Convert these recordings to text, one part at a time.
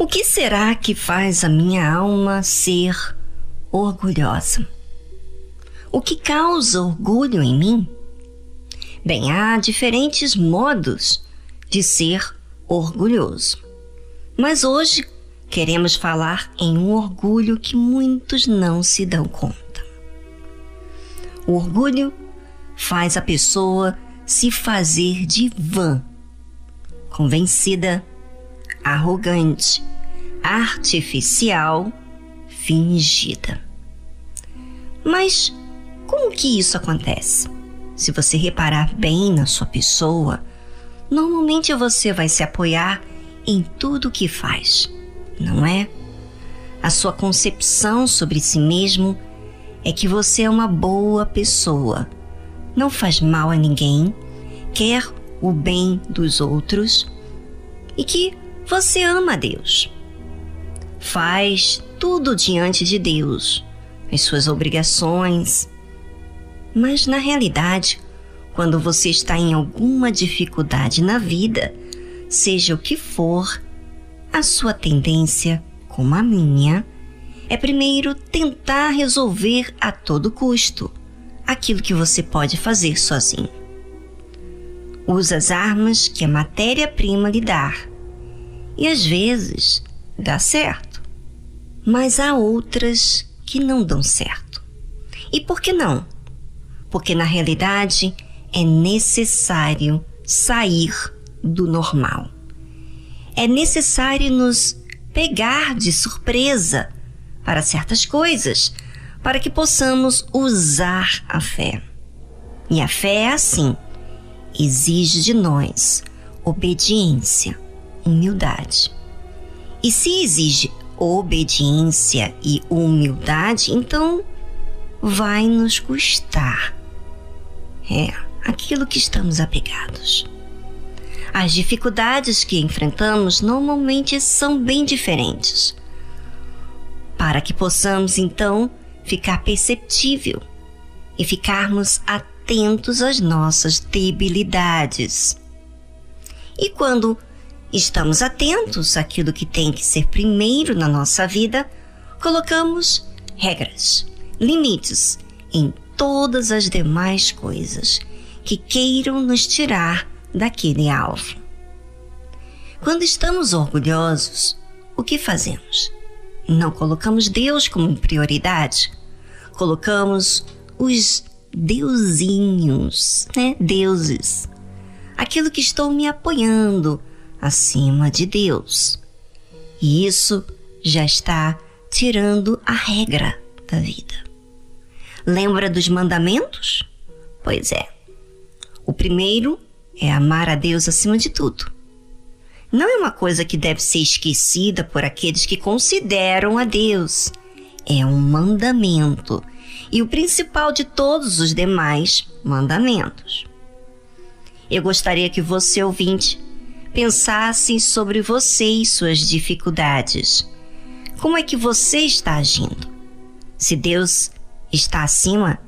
O que será que faz a minha alma ser orgulhosa? O que causa orgulho em mim? Bem, há diferentes modos de ser orgulhoso. Mas hoje queremos falar em um orgulho que muitos não se dão conta. O orgulho faz a pessoa se fazer de vã, convencida, arrogante, artificial, fingida. Mas como que isso acontece? Se você reparar bem na sua pessoa, normalmente você vai se apoiar em tudo que faz, não é? A sua concepção sobre si mesmo é que você é uma boa pessoa, não faz mal a ninguém, quer o bem dos outros e que você ama Deus. Faz tudo diante de Deus, as suas obrigações, mas na realidade, quando você está em alguma dificuldade na vida, seja o que for, a sua tendência, como a minha, é primeiro tentar resolver a todo custo aquilo que você pode fazer sozinho. Usa as armas que a matéria-prima lhe dá. E às vezes dá certo. Mas há outras que não dão certo. E por que não? porque na realidade é necessário sair do normal. É necessário nos pegar de surpresa para certas coisas, para que possamos usar a fé. E a fé é assim: exige de nós obediência, humildade. E se exige obediência e humildade, então vai nos custar é aquilo que estamos apegados. As dificuldades que enfrentamos normalmente são bem diferentes. Para que possamos então ficar perceptível e ficarmos atentos às nossas debilidades. E quando estamos atentos àquilo que tem que ser primeiro na nossa vida, colocamos regras, limites em todas as demais coisas que queiram nos tirar daquele alvo. Quando estamos orgulhosos, o que fazemos? Não colocamos Deus como prioridade, colocamos os deusinhos, né? Deuses. Aquilo que estou me apoiando acima de Deus. E isso já está tirando a regra da vida. Lembra dos mandamentos? Pois é. O primeiro é amar a Deus acima de tudo. Não é uma coisa que deve ser esquecida por aqueles que consideram a Deus. É um mandamento e o principal de todos os demais mandamentos. Eu gostaria que você, ouvinte, pensasse sobre você e suas dificuldades. Como é que você está agindo? Se Deus está acima,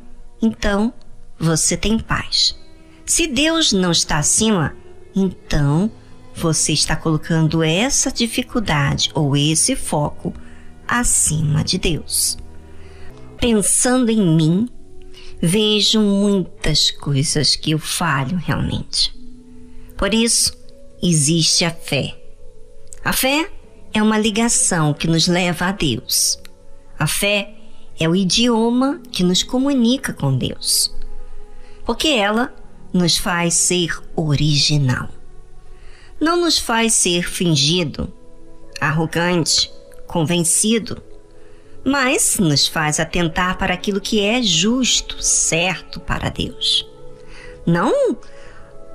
então você tem paz. Se Deus não está acima, então você está colocando essa dificuldade ou esse foco acima de Deus. Pensando em mim, vejo muitas coisas que eu falho realmente. Por isso, existe a fé. A fé é uma ligação que nos leva a Deus. A fé é o idioma que nos comunica com Deus, porque ela nos faz ser original. Não nos faz ser fingido, arrogante, convencido, mas nos faz atentar para aquilo que é justo, certo para Deus. Não,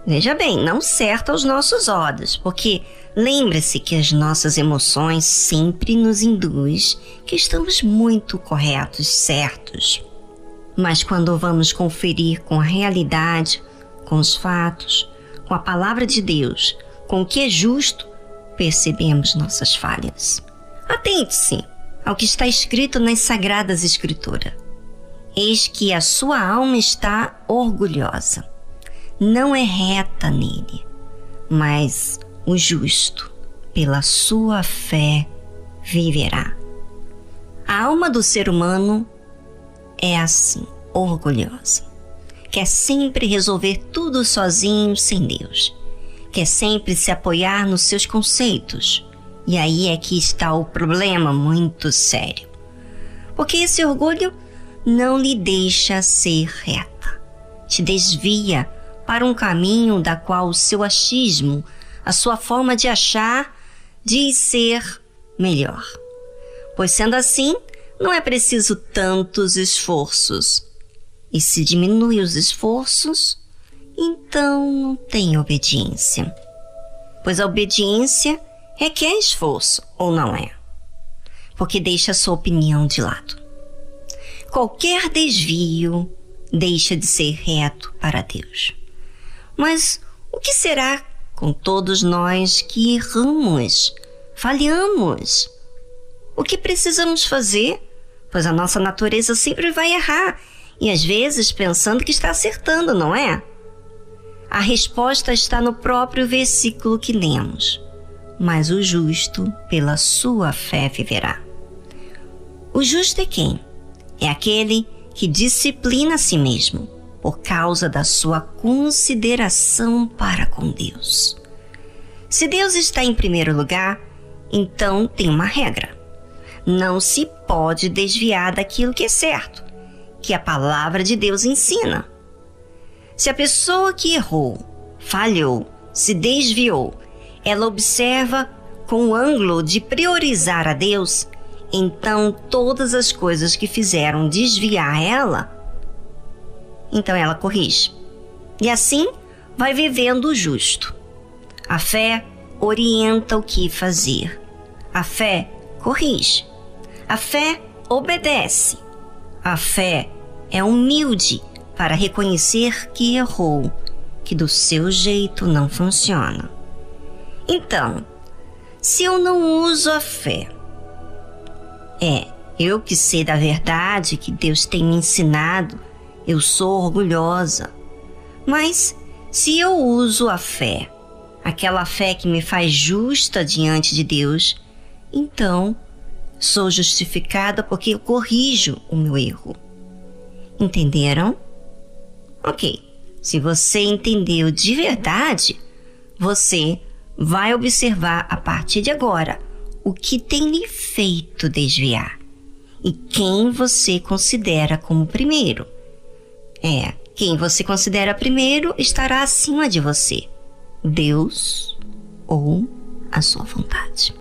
veja bem, não certo aos nossos olhos, porque Lembre-se que as nossas emoções sempre nos induz que estamos muito corretos, certos. Mas quando vamos conferir com a realidade, com os fatos, com a palavra de Deus, com o que é justo, percebemos nossas falhas. Atente-se ao que está escrito nas Sagradas Escrituras. Eis que a sua alma está orgulhosa. Não é reta nele, mas o justo pela sua fé viverá. A alma do ser humano é assim, orgulhosa. Quer sempre resolver tudo sozinho, sem Deus. Quer sempre se apoiar nos seus conceitos. E aí é que está o problema muito sério. Porque esse orgulho não lhe deixa ser reta. Te desvia para um caminho da qual o seu achismo, a sua forma de achar, diz ser melhor pois sendo assim, não é preciso tantos esforços. E se diminui os esforços, então não tem obediência. Pois a obediência requer esforço, ou não é? Porque deixa a sua opinião de lado. Qualquer desvio deixa de ser reto para Deus. Mas o que será com todos nós que erramos, falhamos? O que precisamos fazer? Pois a nossa natureza sempre vai errar e às vezes pensando que está acertando, não é? A resposta está no próprio versículo que lemos. Mas o justo, pela sua fé, viverá. O justo é quem? É aquele que disciplina a si mesmo por causa da sua consideração para com Deus. Se Deus está em primeiro lugar, então tem uma regra não se pode desviar daquilo que é certo, que a palavra de Deus ensina. Se a pessoa que errou, falhou, se desviou, ela observa com o ângulo de priorizar a Deus, então todas as coisas que fizeram desviar ela, então ela corrige. E assim vai vivendo o justo. A fé orienta o que fazer. A fé corrige. A fé obedece. A fé é humilde para reconhecer que errou, que do seu jeito não funciona. Então, se eu não uso a fé, é, eu que sei da verdade que Deus tem me ensinado, eu sou orgulhosa. Mas se eu uso a fé, aquela fé que me faz justa diante de Deus, então Sou justificada porque eu corrijo o meu erro. Entenderam? Ok. Se você entendeu de verdade, você vai observar a partir de agora o que tem lhe feito desviar e quem você considera como primeiro. É, quem você considera primeiro estará acima de você: Deus ou a sua vontade.